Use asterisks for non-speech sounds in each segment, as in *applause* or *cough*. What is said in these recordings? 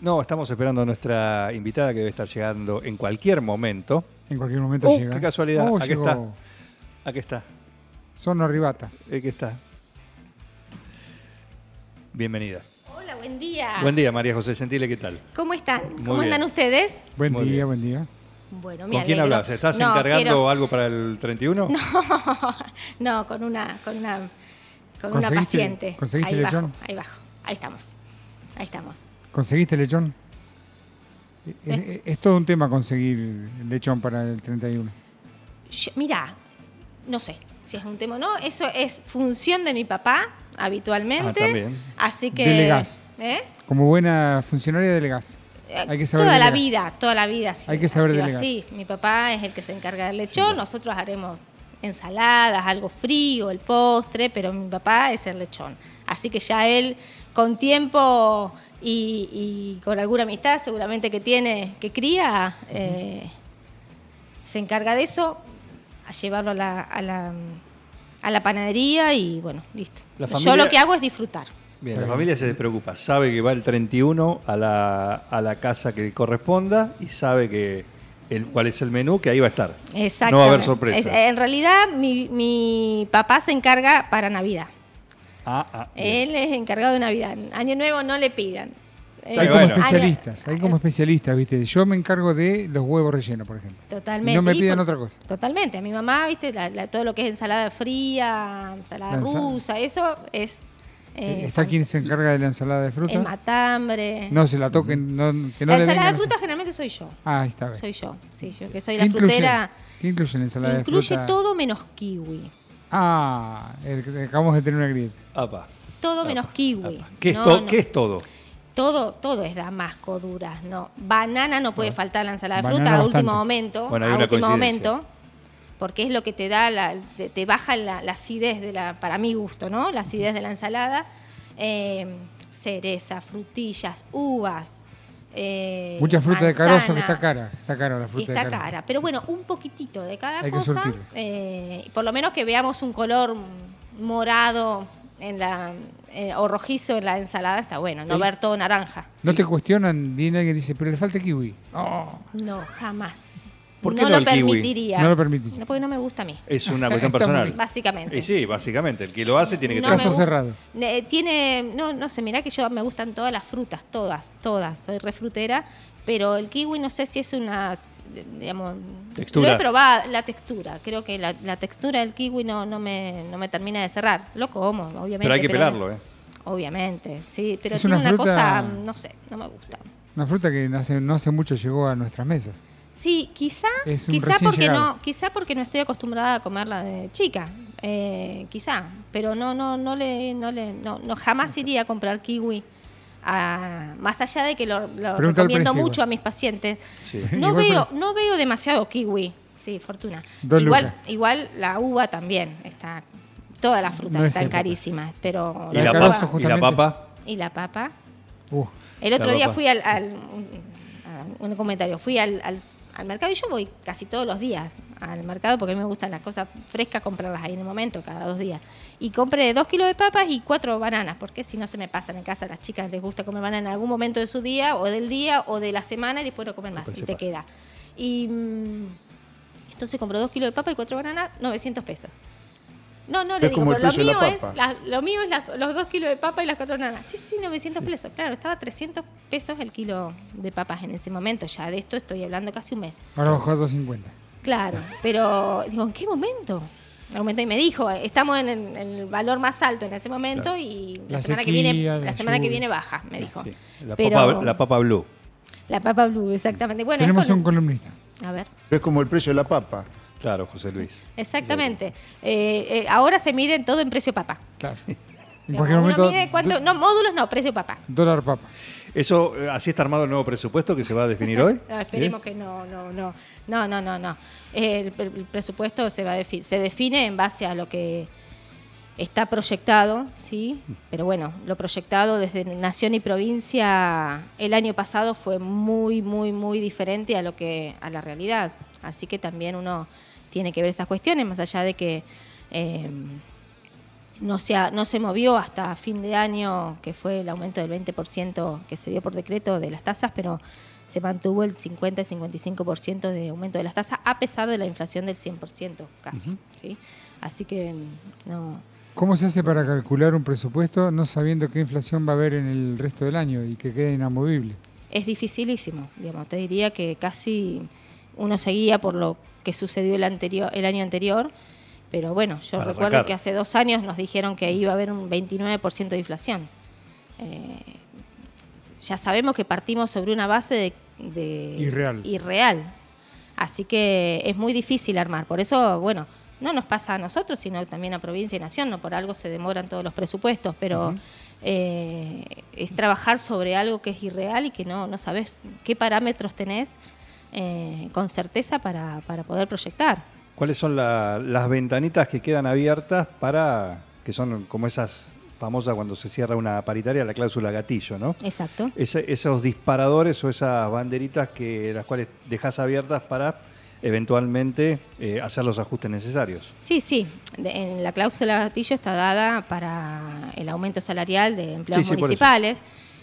No, estamos esperando a nuestra invitada que debe estar llegando en cualquier momento. En cualquier momento Oh, llega. qué casualidad. Oh, Aquí llegó. está. Aquí está. Son Arribata. Aquí está. Bienvenida. Hola, buen día. Buen día, María José Gentile, ¿qué tal? ¿Cómo están? Muy ¿Cómo andan ustedes? Buen Muy día, bien. buen día. Bueno, ¿Con quién hablas? ¿Estás No, encargando quiero- algo para el 31? *laughs* no, con una, con una, con una ¿Conseguiste- paciente. conseguiste ahí lechón? bajo, ahí bajo. Ahí estamos. Ahí estamos. ¿Conseguiste lechón? ¿Eh? Es, es- es todo un tema conseguir lechón para el 31. Yo- Mira, no sé si es un tema o no. Eso es función de mi papá habitualmente. Ah, también. Así que. Delegás. ¿Eh? Como buena funcionaria delegás. Hay que saber toda la vida, toda la vida. sí, Hay que saber delegar. así. Mi papá es el que se encarga del lechón, nosotros haremos ensaladas, algo frío, el postre, pero mi papá es el lechón. Así que ya él, con tiempo y, y con alguna amistad seguramente que tiene, que cría, eh, se encarga de eso, a llevarlo a la, a la, a la panadería y bueno, listo. Yo lo que hago es disfrutar. Bien, la familia se preocupa. Sabe que va el 31 a la, a la casa que corresponda y sabe que el, cuál es el menú, que ahí va a estar. Exactamente. No va a haber sorpresa. Es- en realidad, mi, mi papá se encarga para Navidad. Ah, ah. Él es encargado de Navidad. Año Nuevo no le pidan. Eh, Hay bueno. como especialistas, hay como especialistas, ¿viste? Yo me encargo de los huevos rellenos, por ejemplo. Totalmente. Y no me pidan por- otra cosa. Totalmente. A mi mamá, viste, La- la- todo lo que es ensalada fría, ensalada La ensa- rusa, eso es. Eh, ¿Está quien se encarga de la ensalada de El fruta? matambre. No se la toquen, no, que no la le ensalada de a- fruta generalmente soy yo. Ah, ahí está. bien. Soy yo. Sí, yo que soy ¿Qué la incluye? frutera. ¿Qué incluye la ensalada de Incluye fruta? todo menos kiwi. Ah, el acabamos de tener una grieta. Apa, Todo apa, menos kiwi. apa. ¿Qué, es No, to- no. ¿Qué es todo? Todo, todo es damasco duras, no. Banana no puede faltar en la ensalada de fruta a bastante. último momento. Bueno, hay a una último momento. Porque es lo que te da, la, te, te baja la, la acidez de la, para mi gusto, ¿no? La acidez de la ensalada. Eh, cereza, frutillas, uvas. eh, Mucha fruta de carozo que está cara. Está cara la fruta está de cara. Pero bueno, un poquitito de cada Hay cosa. eh, por lo menos que veamos un color morado en la, eh, o rojizo en la ensalada está bueno. No ¿Sí? ver todo naranja. No te cuestionan, viene alguien y dice, pero le falta kiwi. Oh, No, jamás. ¿Por qué no, no lo el kiwi? permitiría. No lo permitiría. No, porque no me gusta a mí. Es una cuestión *laughs* personal. Básicamente. Y sí, básicamente. El que lo hace tiene que No tener- Caso cerrado. Eh, tiene, no, no sé, mirá que yo me gustan todas las frutas, todas, todas. Soy refrutera, pero el kiwi no sé si es una, digamos, Textura. Lo he probado, la textura. Creo que la, la textura del kiwi no, no me, no me termina de cerrar. Lo como, obviamente. Pero hay que pelarlo, ¿eh? Obviamente, sí, pero Es tiene una cosa, no sé, no me gusta. Una fruta que no hace, no hace mucho llegó a nuestras mesas. Sí, quizá, quizá porque llegado. no, quizá porque no estoy acostumbrada a comerla de chica, eh, quizá, pero no, no, no le, no le, no, no jamás iría a comprar kiwi. a- más allá de que lo, lo recomiendo mucho a mis pacientes, Sí. no *laughs* Igual veo, no veo demasiado kiwi. Sí, fortuna. Igual, igual la uva también está, todas las frutas No están época. carísimas, pero ¿Y La papa? ¿Y la papa? y la papa. Uh, El otro La día papa. fui al, al- un comentario, fui al, al- al mercado y yo voy casi todos los días al mercado porque a mí me gustan las cosas frescas, comprarlas ahí en el momento, cada dos días. Y compré dos kilos de papas y cuatro bananas, porque si no se me pasan en casa, a las chicas les gusta comer banana en algún momento de su día, o del día, o de la semana, y después no comen más, Después y te pasa. queda. Y mm, entonces compró dos kilos de papa y cuatro bananas, 900 pesos. No, no, le Es digo, como el pero lo mío, la es, la- lo mío es las- los dos kilos de papa y las cuatro bananas. Sí, sí, 900 pesos. Claro, estaba 300 pesos el kilo de papas en ese momento. Ya de esto estoy hablando casi un mes. ahora bajó a 250. Claro, pero *laughs* digo, ¿en qué momento? Aumentó y me dijo, estamos en el, en el valor más alto en ese momento y la, La semana que viene, la la semana que viene baja, me dijo. Sí. La, Pero- papa, la papa blue. La papa blue, exactamente. Bueno, Tenemos con- un columnista. A ver. Es como el precio de la papa. Claro, José Luis. Exactamente. Eh, eh, ahora se miden todo en precio papa. Claro. En cualquier uno momento, mide cuánto- do- no, módulos no, precio papá. Dólar papa. Eso, eh, así está armado el nuevo presupuesto que se va a definir *laughs* hoy. No, esperemos que no, no, no, no, no, no, no. El, pre- el presupuesto se va a defi- se define en base a lo que está proyectado, sí, pero bueno, lo proyectado desde nación y provincia el año pasado fue muy, muy, muy diferente a lo que a la realidad. Así que también uno tiene que ver esas cuestiones, más allá de que eh, no se, ha- no se movió hasta fin de año, que fue el aumento del 20% que se dio por decreto de las tasas, pero se mantuvo el 50 y 55% de aumento de las tasas, a pesar de la inflación del 100% casi. ¿sí? Así que no. ¿Cómo se hace para calcular un presupuesto no sabiendo qué inflación va a haber en el resto del año y que quede inamovible? Es dificilísimo, digamos. Te diría que casi uno seguía por lo que sucedió el, anterior, el año anterior, pero bueno, yo Para recuerdo arrancar. que hace dos años nos dijeron que iba a haber un 29% de inflación. Eh, ya sabemos que partimos sobre una base de, de- Irreal. irreal. Así que es muy difícil armar. Por eso, bueno, no nos pasa a nosotros, sino también a provincia y nación. No por algo se demoran todos los presupuestos, pero eh, es trabajar sobre algo que es irreal y que no, no sabes qué parámetros tenés eh, con certeza para, para poder proyectar. ¿Cuáles son la- las ventanitas que quedan abiertas para, que son como esas famosas cuando se cierra una paritaria, la cláusula gatillo, ¿no? Exacto. Esos disparadores o esas banderitas que las cuales dejas abiertas para eventualmente eh, hacer los ajustes necesarios. Sí, sí. De- en la cláusula gatillo está dada para el aumento salarial de empleados Sí, sí, municipales.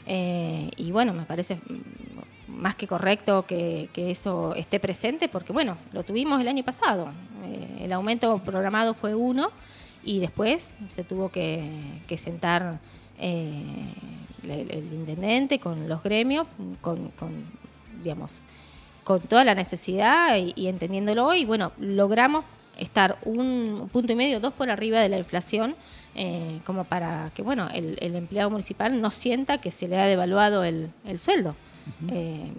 Eh, y bueno, me parece más que correcto que, eso esté presente, porque bueno, lo tuvimos el año pasado. Eh, el aumento programado fue uno y después se tuvo que, sentar eh, el, el intendente con los gremios, con, con, digamos, con toda la necesidad y, y entendiéndolo y bueno, logramos estar un punto y medio, dos por arriba de la inflación, eh, como para que bueno, el, el empleado municipal no sienta que se le ha devaluado el, el sueldo. Eh,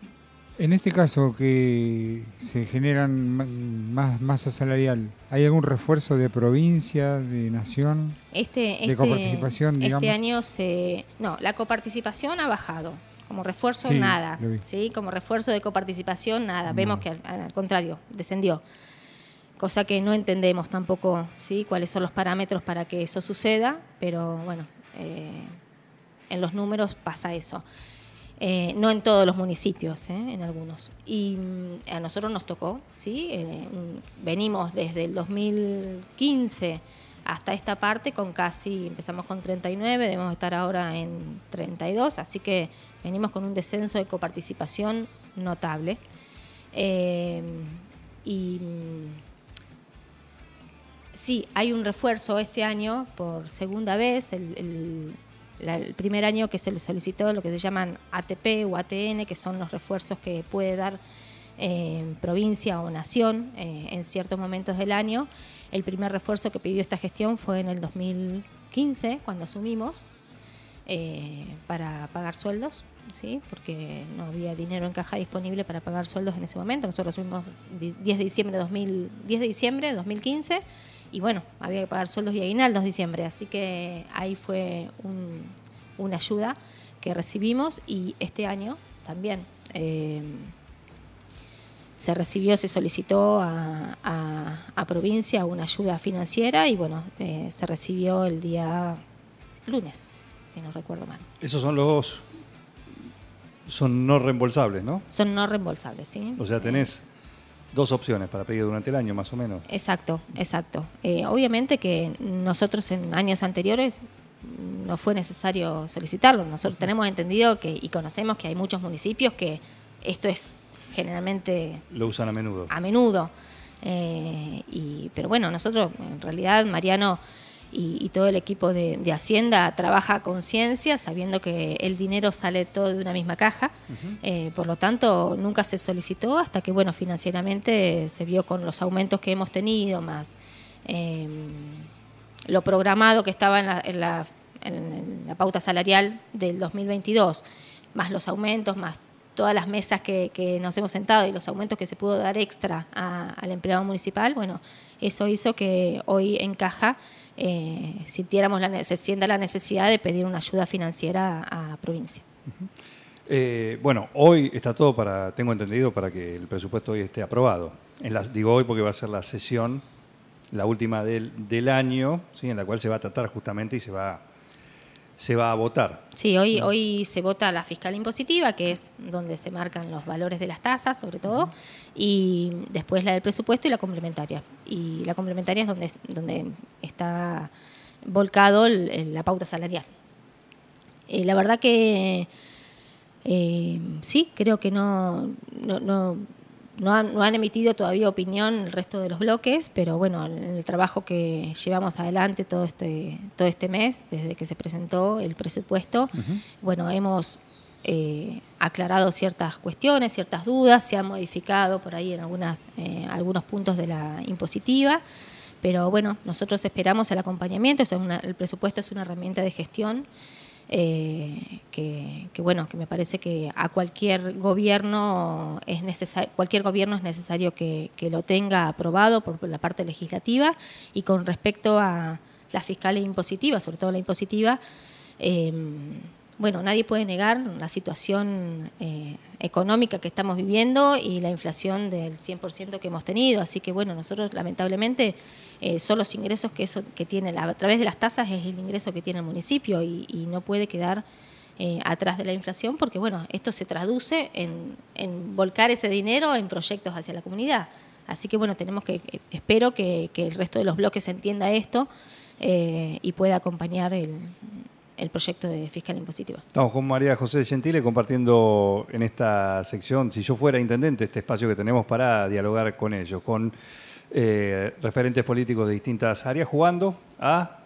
En este caso que se generan más masa salarial, ¿hay algún refuerzo de provincia, de nación? este, este, coparticipación, digamos. este año se. No, la coparticipación ha bajado. Como refuerzo, Sí, nada. ¿sí? Como refuerzo de coparticipación, nada. Vemos que al, al contrario, descendió. Cosa que no entendemos tampoco ¿sí? cuáles son los parámetros para que eso suceda, pero bueno, eh, en los números pasa eso. Eh, no en todos los municipios, ¿eh? en algunos. Y mm, a nosotros nos tocó, ¿sí? Eh, venimos desde el 2015 hasta esta parte con casi, empezamos con 39, debemos estar ahora en 32, así que venimos con un descenso de coparticipación notable. Y mm, sí, hay un refuerzo este año por segunda vez, el- la- el primer año que se le solicitó lo que se llaman ATP o ATN, que son los refuerzos que puede dar eh, provincia o nación eh, en ciertos momentos del año. El primer refuerzo que pidió esta gestión fue en el 2015, cuando asumimos, eh, para pagar sueldos, ¿sí? porque no había dinero en caja disponible para pagar sueldos en ese momento. Nosotros asumimos di- 10 de diciembre de 2000, 10 de diciembre de 2015 y bueno, había que pagar sueldos y aguinaldos diciembre, así que ahí fue un- una ayuda que recibimos y este año también. eh, se recibió, se solicitó a, a- a provincia una ayuda financiera y bueno, eh, se recibió el día lunes, si no recuerdo mal. Esos son los... Son no reembolsables, ¿no? Son no reembolsables, ¿sí? O sea, tenés dos opciones para pedir durante el año, más o menos. Exacto, exacto. Eh, obviamente que nosotros en años anteriores no fue necesario solicitarlo. Nosotros tenemos entendido que y conocemos que hay muchos municipios que esto es generalmente Lo usan a menudo. a menudo. Eh, y, pero bueno, nosotros, en realidad, Mariano y, y todo el equipo de, de Hacienda trabaja a conciencia, sabiendo que el dinero sale todo de una misma caja. Eh, por lo tanto, nunca se solicitó hasta que, bueno, financieramente se vio con los aumentos que hemos tenido, más eh, lo programado que estaba en la, en la- en la pauta salarial del 2022, más los aumentos, más todas las mesas que, que nos hemos sentado y los aumentos que se pudo dar extra a- al empleado municipal, bueno, eso hizo que hoy en caja eh, se sienta la necesidad de pedir una ayuda financiera a, a provincia. Eh, bueno, hoy está todo para, tengo entendido, para que el presupuesto hoy esté aprobado. En la- digo hoy porque va a ser la sesión, la última del, del año, ¿sí? en la cual se va a tratar justamente y se va, se va a votar. Sí, hoy, hoy se vota la fiscal impositiva, que es donde se marcan los valores de las tasas, sobre todo, y después la del presupuesto y la complementaria. Y la complementaria es donde, donde está volcado el- la pauta salarial. Eh, la verdad que eh, sí, creo que no, no, no, no han, no han emitido todavía opinión el resto de los bloques, pero bueno, en el trabajo que llevamos adelante todo este, todo este mes, desde que se presentó el presupuesto, bueno, hemos eh, aclarado ciertas cuestiones, ciertas dudas, se han modificado por ahí en algunas, eh, algunos puntos de la impositiva. Pero bueno, nosotros esperamos el acompañamiento, una- el presupuesto es una herramienta de gestión eh, que, bueno, que me parece que a cualquier gobierno es necesario, cualquier gobierno es necesario que, que lo tenga aprobado por la parte legislativa y con respecto a las fiscales impositivas, sobre todo la impositiva, eh, bueno, nadie puede negar la situación eh, económica que estamos viviendo y la inflación del 100% que hemos tenido. Así que, bueno, nosotros lamentablemente eh, son los ingresos que eso que tiene la- a través de las tasas es el ingreso que tiene el municipio y, no puede quedar eh, atrás de la inflación porque, bueno, esto se traduce en, en volcar ese dinero en proyectos hacia la comunidad. Así que, bueno, tenemos que, eh, espero que, que el resto de los bloques entienda esto eh, y pueda acompañar el, el proyecto de fiscal impositiva. Estamos con María José Gentile compartiendo en esta sección, si yo fuera intendente, este espacio que tenemos para dialogar con ellos, con eh, referentes políticos de distintas áreas, jugando a,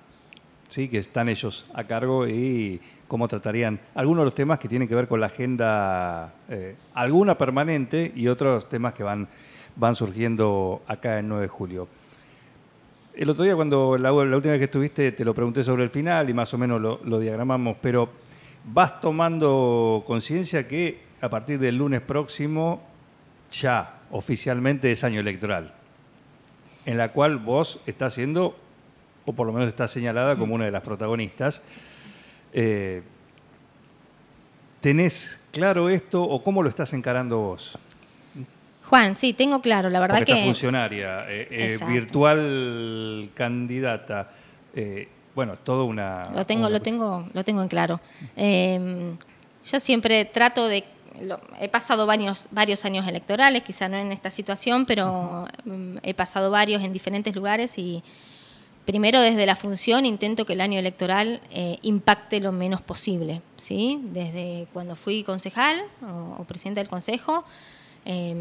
sí, que están ellos a cargo y cómo tratarían algunos de los temas que tienen que ver con la agenda, eh, alguna permanente y otros temas que van, van surgiendo acá en 9 de julio. El otro día, cuando la, última vez que estuviste, te lo pregunté sobre el final y más o menos lo, lo diagramamos, pero vas tomando conciencia que a partir del lunes próximo ya oficialmente es año electoral, en la cual vos estás siendo, o por lo menos estás señalada como una de las protagonistas. Eh, ¿Tenés claro esto o cómo lo estás encarando vos? Juan, sí, tengo claro, la verdad Porque que... esta funcionaria, eh, eh, virtual candidata, eh, bueno, todo una... Lo tengo, una lo tengo, lo tengo en claro. Eh, yo siempre trato de. lo- he pasado varios, varios años electorales, quizá no en esta situación, pero mm, he pasado varios en diferentes lugares y primero desde la función intento que el año electoral eh, impacte lo menos posible, ¿sí? Desde cuando fui concejal o, o presidenta del consejo. Eh,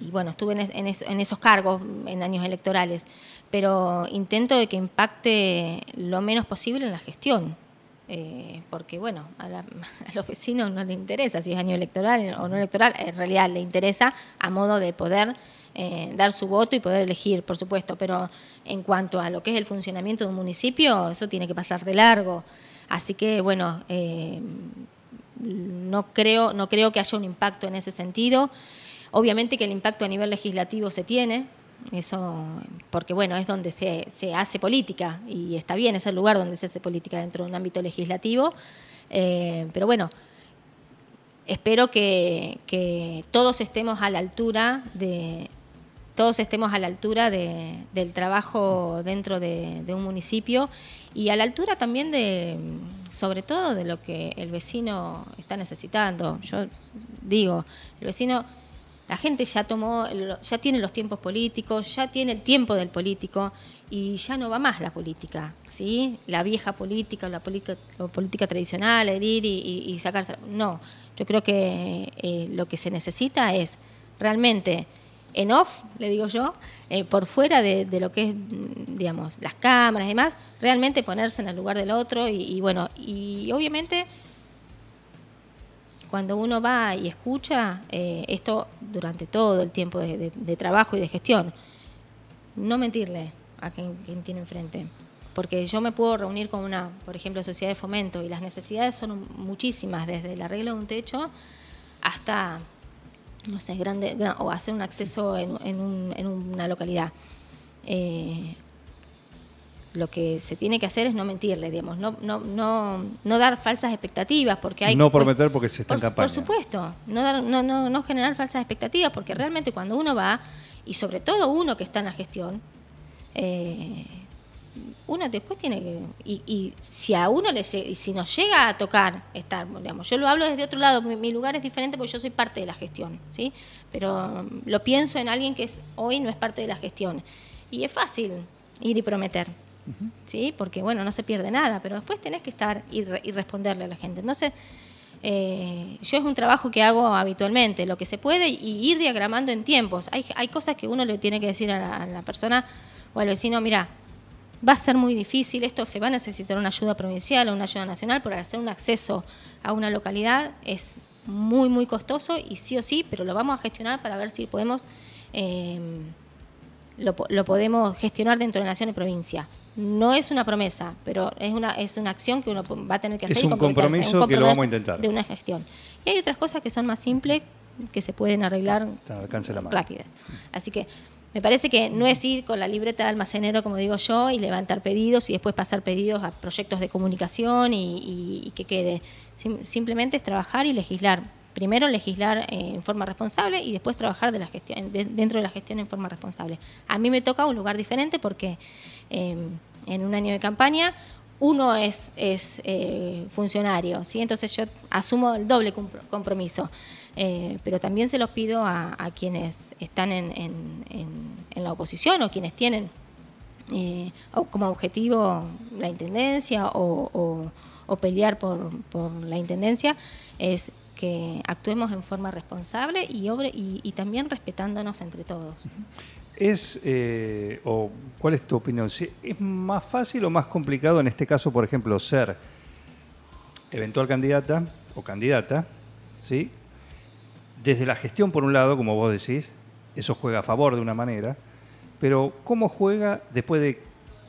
y bueno, estuve en, es- en es- en esos cargos en años electorales, pero intento de que impacte lo menos posible en la gestión, eh, porque bueno, a, la- *laughs* a los vecinos no les interesa si es año electoral o no electoral, en realidad le interesa a modo de poder eh, dar su voto y poder elegir, por supuesto, pero en cuanto a lo que es el funcionamiento de un municipio, eso tiene que pasar de largo. Así que bueno, eh, no creo, no creo que haya un impacto en ese sentido. Obviamente que el impacto a nivel legislativo se tiene, eso, porque bueno, es donde se, se hace política y está bien, es el lugar donde se hace política dentro de un ámbito legislativo. Eh, pero bueno, espero que, que todos estemos a la altura de todos estemos a la altura de- del trabajo dentro de, un municipio y a la altura también de, sobre todo, de lo que el vecino está necesitando. Yo digo, el vecino, la gente ya tomó, ya tiene los tiempos políticos, ya tiene el tiempo del político y ya no va más la política, ¿sí? La vieja política, la política, la política tradicional, el ir y, y- y sacarse. No, yo creo que eh, lo que se necesita es realmente en off, le digo yo, eh, por fuera de, lo que es, mm, digamos, las cámaras y demás, realmente ponerse en el lugar del otro y, bueno, y obviamente cuando uno va y escucha eh, esto durante todo el tiempo de trabajo y de gestión, no mentirle a quien, quien tiene enfrente. Porque yo me puedo reunir con una, por ejemplo, sociedad de fomento y las necesidades son muchísimas, desde el arreglo de un techo hasta no sé, grande, gra- o hacer un acceso en, en un- en una localidad. Eh, lo que se tiene que hacer es no mentirle, digamos, no, no, no, no dar falsas expectativas, porque hay No prometer porque se está por, en campaña. por supuesto, no, dar- no, no, no generar falsas expectativas, porque realmente cuando uno va, y sobre todo uno que está en la gestión, eh, uno después tiene que. Y, y si a uno le y si nos llega a tocar estar, digamos, yo lo hablo desde otro lado, mi, mi lugar es diferente porque yo soy parte de la gestión, ¿sí? Pero mm, lo pienso en alguien que es, hoy no es parte de la gestión. Y es fácil ir y prometer, ¿sí? Porque, bueno, no se pierde nada, pero después tenés que estar y, re- y responderle a la gente. Entonces. eh, yo es un trabajo que hago habitualmente, lo que se puede y ir diagramando en tiempos. Hay, hay cosas que uno le tiene que decir a la, a la persona o al vecino, mira, va a ser muy difícil, esto se va a necesitar una ayuda provincial o una ayuda nacional, porque hacer un acceso a una localidad es muy, muy costoso y sí o sí, pero lo vamos a gestionar para ver si podemos, eh, lo, lo podemos gestionar dentro de nación y provincia. No es una promesa, pero es una, es una acción que uno va a tener que Es hacer. y un comprometerse, compromiso que lo vamos a compromiso intentar. De una gestión. Y hay otras cosas que son más simples, que se pueden arreglar rápida. Así que me parece que no es ir con la libreta de almacenero, como digo yo, y levantar pedidos y después pasar pedidos a proyectos de comunicación y, y- y que quede. Sim- simplemente es trabajar y legislar. Primero legislar eh, en forma responsable y después trabajar de la gestión, de- dentro de la gestión en forma responsable. A mí me toca un lugar diferente porque eh, en un año de campaña uno es, es eh, funcionario, ¿sí? entonces yo asumo el doble compro- compromiso, Eh, pero también se los pido a, quienes están en, la oposición o quienes tienen eh, como objetivo la intendencia o, pelear por, la intendencia, es que actuemos en forma responsable y, obre, y, también respetándonos entre todos. Es, eh, o ¿Cuál es tu opinión? ¿Es más fácil o más complicado en este caso, por ejemplo, ser eventual candidata o candidata, ¿sí? Desde la gestión, por un lado, como vos decís, eso juega a favor de una manera, pero ¿cómo juega después de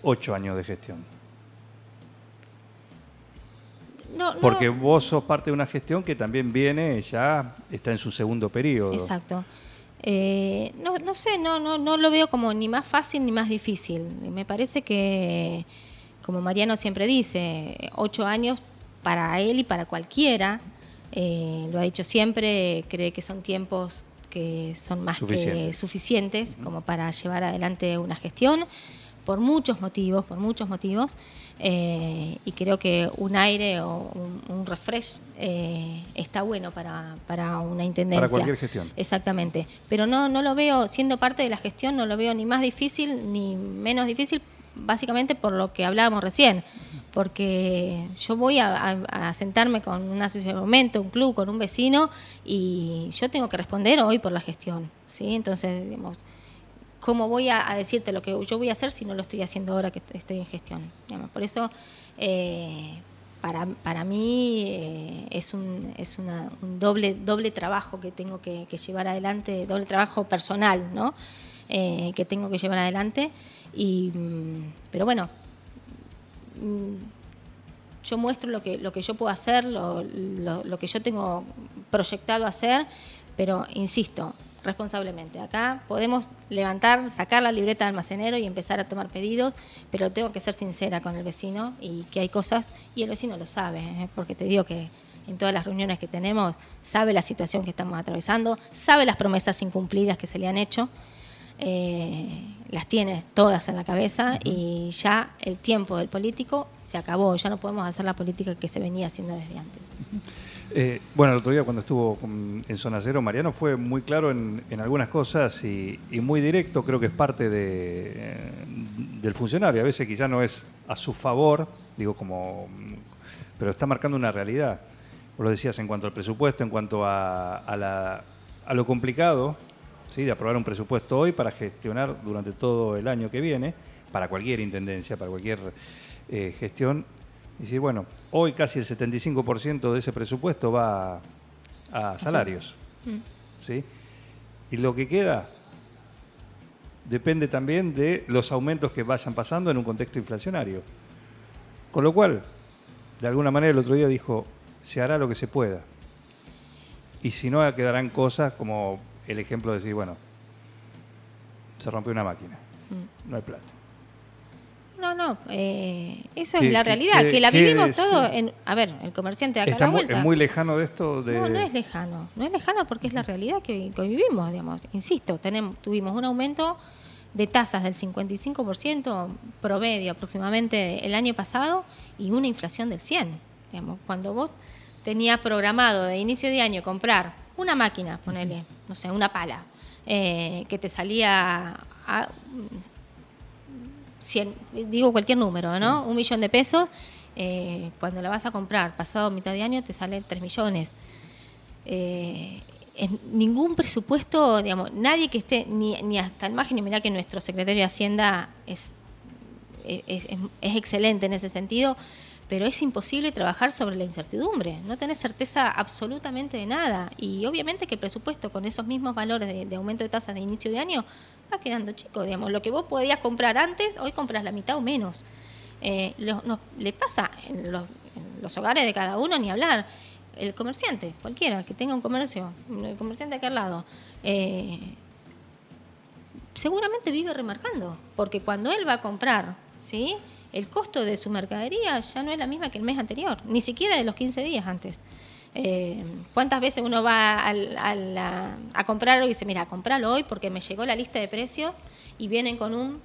ocho años de gestión? No, no- Porque vos sos parte de una gestión que también viene, ya está en su segundo periodo. Exacto. Eh, no, no sé, no, no, no lo veo como ni más fácil ni más difícil. Me parece que, como Mariano siempre dice, ocho años para él y para cualquiera, eh, lo ha dicho siempre, cree que son tiempos que son más que Suficientes. suficientes como para llevar adelante una gestión por muchos motivos, por muchos motivos, eh, y creo que un aire o un, un refresh eh, está bueno para, para una intendencia. Para cualquier gestión. Exactamente, pero no, no lo veo, siendo parte de la gestión, no lo veo ni más difícil ni menos difícil, básicamente por lo que hablábamos recién, porque yo voy a, sentarme con una asociación de momento, un club, con un vecino, y yo tengo que responder hoy por la gestión, ¿sí? Entonces, digamos, ¿cómo voy a, decirte lo que yo voy a hacer si no lo estoy haciendo ahora que est- estoy en gestión? Por eso, eh, para, para mí eh, es, un, es una- un doble, doble trabajo que tengo que, llevar adelante, doble trabajo personal, ¿no? Eh, que tengo que llevar adelante. Y, mm, pero bueno, yo muestro lo que, lo que yo puedo hacer, lo, lo- lo que yo tengo proyectado hacer, pero insisto, responsablemente. Acá podemos levantar, sacar la libreta de almacenero y empezar a tomar pedidos, pero tengo que ser sincera con el vecino y que hay cosas, y el vecino lo sabe, ¿eh? porque te digo que en todas las reuniones que tenemos sabe la situación que estamos atravesando, sabe las promesas incumplidas que se le han hecho eh, las tiene todas en la cabeza y ya el tiempo del político se acabó, ya no podemos hacer la política que se venía haciendo desde antes. Eh, bueno, el otro día cuando estuvo con- en Zona Cero, Mariano fue muy claro en, en algunas cosas y, y muy directo, creo que es parte de, eh, del funcionario. A veces quizá no es a su favor, digo como, pero está marcando una realidad. Vos lo decías en cuanto al presupuesto, en cuanto a, a la- a lo complicado ¿sí? de aprobar un presupuesto hoy para gestionar durante todo el año que viene, para cualquier intendencia, para cualquier eh, gestión. Y sí, bueno, hoy casi el 75% de ese presupuesto va a salarios. ¿sí? Y lo que queda depende también de los aumentos que vayan pasando en un contexto inflacionario. Con lo cual, de alguna manera el otro día dijo, se hará lo que se pueda. Y si no, quedarán cosas como el ejemplo de decir, bueno, se rompió una máquina, no hay plata. no, no. eh, eso ¿Qué- es la realidad, qué- que la vivimos es, todo en... A ver, el comerciante de acá a muy, es muy lejano de esto de... No, no es lejano. No es lejano porque es la realidad que hoy, que hoy vivimos, digamos. Insisto, tenemos, tuvimos un aumento de tasas del 55% promedio aproximadamente el año pasado y una inflación del 100%. Digamos, cuando vos tenías programado de inicio de año comprar una máquina, ponele, no sé, una pala, eh, que te salía a 100, digo cualquier número, ¿no? Un millón de pesos, eh, cuando la vas a comprar pasado mitad de año te sale 3 millones. Eh, en ningún presupuesto, digamos, nadie que esté, ni, ni hasta el margen, y mirá que nuestro secretario de Hacienda es, es, es- es excelente en ese sentido, pero es imposible trabajar sobre la incertidumbre, no tenés certeza absolutamente de nada. Y obviamente que el presupuesto con esos mismos valores de, de aumento de tasas de inicio de año va quedando chico, digamos, lo que vos podías comprar antes, hoy compras la mitad o menos. Eh, le pasa en los, hogares de cada uno, ni hablar. El comerciante, cualquiera que tenga un comercio, el comerciante acá al lado, eh, seguramente vive remarcando, porque cuando él va a comprar, ¿sí? El costo de su mercadería ya no es la misma que el mes anterior, ni siquiera de los 15 días antes. Eh, ¿Cuántas veces uno va a, la- a comprar algo y dice, mira, compralo hoy porque me llegó la lista de precios y vienen con un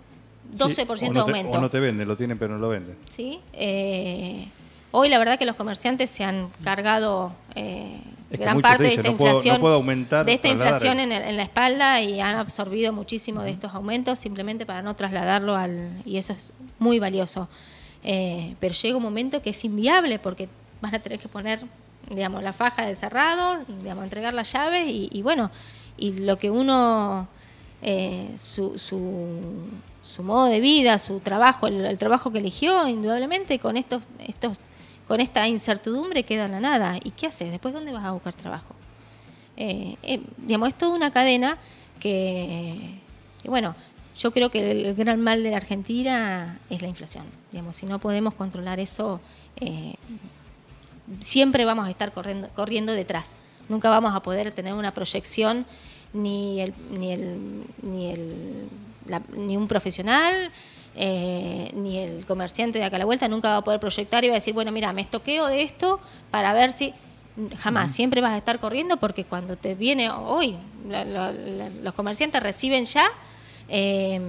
12% Sí, o de te- aumento? o no te venden, lo tienen pero no lo venden. ¿sí? Eh, hoy la verdad que los comerciantes se han cargado eh, Es gran parte de esta no puedo- no inflación, puedo aumentar, de esta inflación en, el- en la espalda y han absorbido muchísimo de estos aumentos simplemente para no trasladarlo al y eso es muy valioso. Eh, pero llega un momento que es inviable porque van a tener que poner digamos la faja de cerrado, digamos entregar las llaves y, y bueno y lo que uno eh, su, su, su modo de vida, su trabajo, el, el trabajo que eligió, indudablemente con estos, estos, con esta incertidumbre queda en la nada. ¿Y qué haces? Después dónde vas a buscar trabajo? Eh, eh, digamos, es toda una cadena que, bueno, yo creo que el, gran mal de la Argentina es la inflación. Digamos, si no podemos controlar eso, eh, siempre vamos a estar corriendo, corriendo detrás. Nunca vamos a poder tener una proyección ni el, ni el, ni el, ni un profesional eh, ni el comerciante de acá a la vuelta nunca va a poder proyectar y va a decir bueno mira me estoqueo de esto para ver si jamás siempre vas a estar corriendo porque cuando te viene hoy la- la- la- los comerciantes reciben ya eh,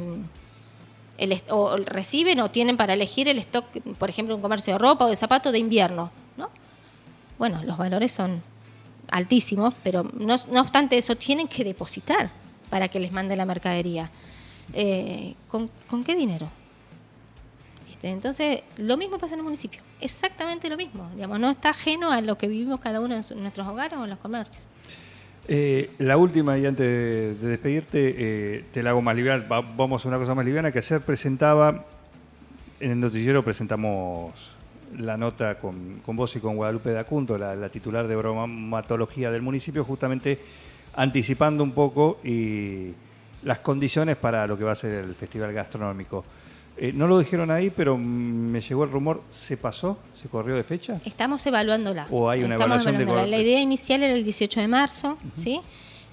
el o reciben o tienen para elegir el stock, por ejemplo, un comercio de ropa o de zapatos de invierno, ¿no? Bueno, los valores son altísimos, pero no, no obstante eso tienen que depositar para que les mande la mercadería. Eh, ¿con, qué dinero? Entonces, lo mismo pasa en el municipio, exactamente lo mismo, digamos, no está ajeno a lo que vivimos cada uno en, nuestros hogares o en los comercios. Eh, la última, y antes de, de despedirte, eh, te la hago más liviana. Va- vamos a una cosa más liviana, que ayer presentaba, en el noticiero presentamos la nota con, con vos y con Guadalupe Dacunto, la, la titular de bromatología del municipio, justamente anticipando un poco y las condiciones para lo que va a ser el festival gastronómico. Eh, no lo dijeron ahí, pero me llegó el rumor, ¿se pasó? ¿Se corrió de fecha? Estamos evaluándola. ¿O hay una Estamos evaluación de evaluándola. La idea inicial era el 18 de marzo, ¿sí?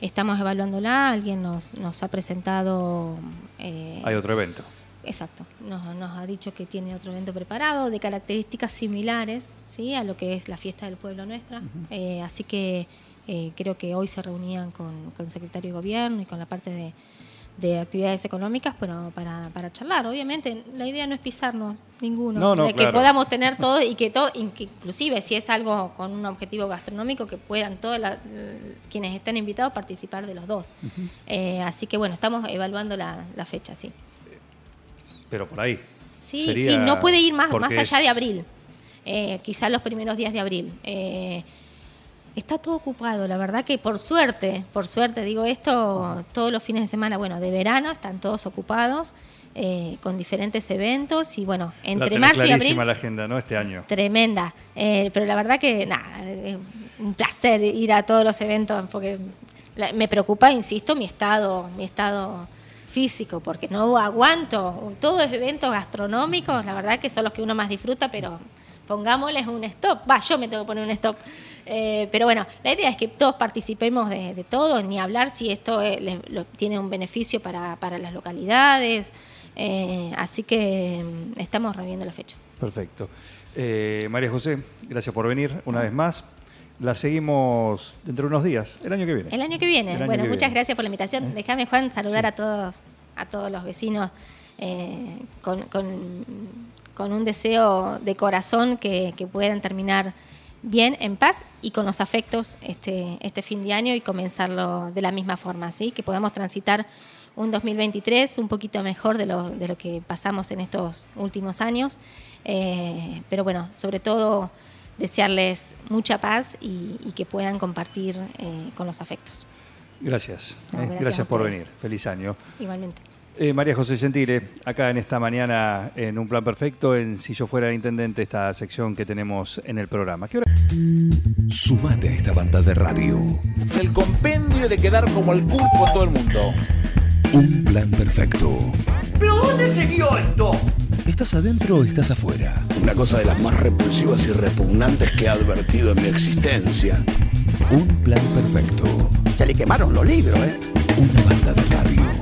Estamos evaluándola. Alguien nos, nos ha presentado. eh, Hay otro evento. Exacto. Nos, nos ha dicho que tiene otro evento preparado de características similares ¿sí? a lo que es la fiesta del pueblo nuestra. Eh, así que eh, creo que hoy se reunían con, con el secretario de gobierno y con la parte de, de actividades económicas pero para, para charlar. Obviamente, la idea no es pisarnos ninguno. No, no, que claro. podamos tener todo y que todo, inclusive si es algo con un objetivo gastronómico, que puedan todos la- quienes estén invitados participar de los dos. Eh, así que bueno, estamos evaluando la, la fecha, sí. Pero por ahí. Sí, Sería- sí, no puede ir más, más allá de abril. Eh, quizás los primeros días de abril. Eh, está todo ocupado, la verdad que por suerte, por suerte digo esto, todos los fines de semana, bueno, de verano están todos ocupados eh, con diferentes eventos y bueno, entre marzo y abril la agenda, ¿no? Este año. tremenda. Eh, pero la verdad que nada, es un placer ir a todos los eventos porque me preocupa, insisto, mi estado, mi estado físico, porque no aguanto. Todos los eventos gastronómicos, la verdad que son los que uno más disfruta, pero pongámosles un stop. Va, yo me tengo que poner un stop. Eh, pero bueno, la idea es que todos participemos de, de todo, ni hablar si esto eh, le- lo- tiene un beneficio para, para las localidades. Eh, así que mm, estamos reviendo la fecha. Perfecto. Eh, María José, gracias por venir una vez más. La seguimos dentro de unos días, el año que viene. El año que viene. Año bueno, que muchas viene. gracias por la invitación. Déjame, Juan, saludar a todos a todos los vecinos eh, con, con- con un deseo de corazón que, que puedan terminar bien, en paz y con los afectos este, este fin de año y comenzarlo de la misma forma, ¿sí? que podamos transitar un 2023 un poquito mejor de lo, de lo que pasamos en estos últimos años. Eh, pero bueno, sobre todo desearles mucha paz y, y que puedan compartir eh, con los afectos. Gracias. No, eh, gracias gracias por venir. Feliz año. Igualmente. Eh, María José Gentile, acá en esta mañana en Un Plan Perfecto, en Si yo fuera intendente, esta sección que tenemos en el programa. ¿Qué hora? Sumate a esta banda de radio. El compendio de quedar como el culo con todo el mundo. Un plan perfecto. ¿Pero dónde se vio esto? ¿Estás adentro o estás afuera? Una cosa de las más repulsivas y repugnantes que he advertido en mi existencia. Un plan perfecto. Se le quemaron los libros, ¿eh? Una banda de radio.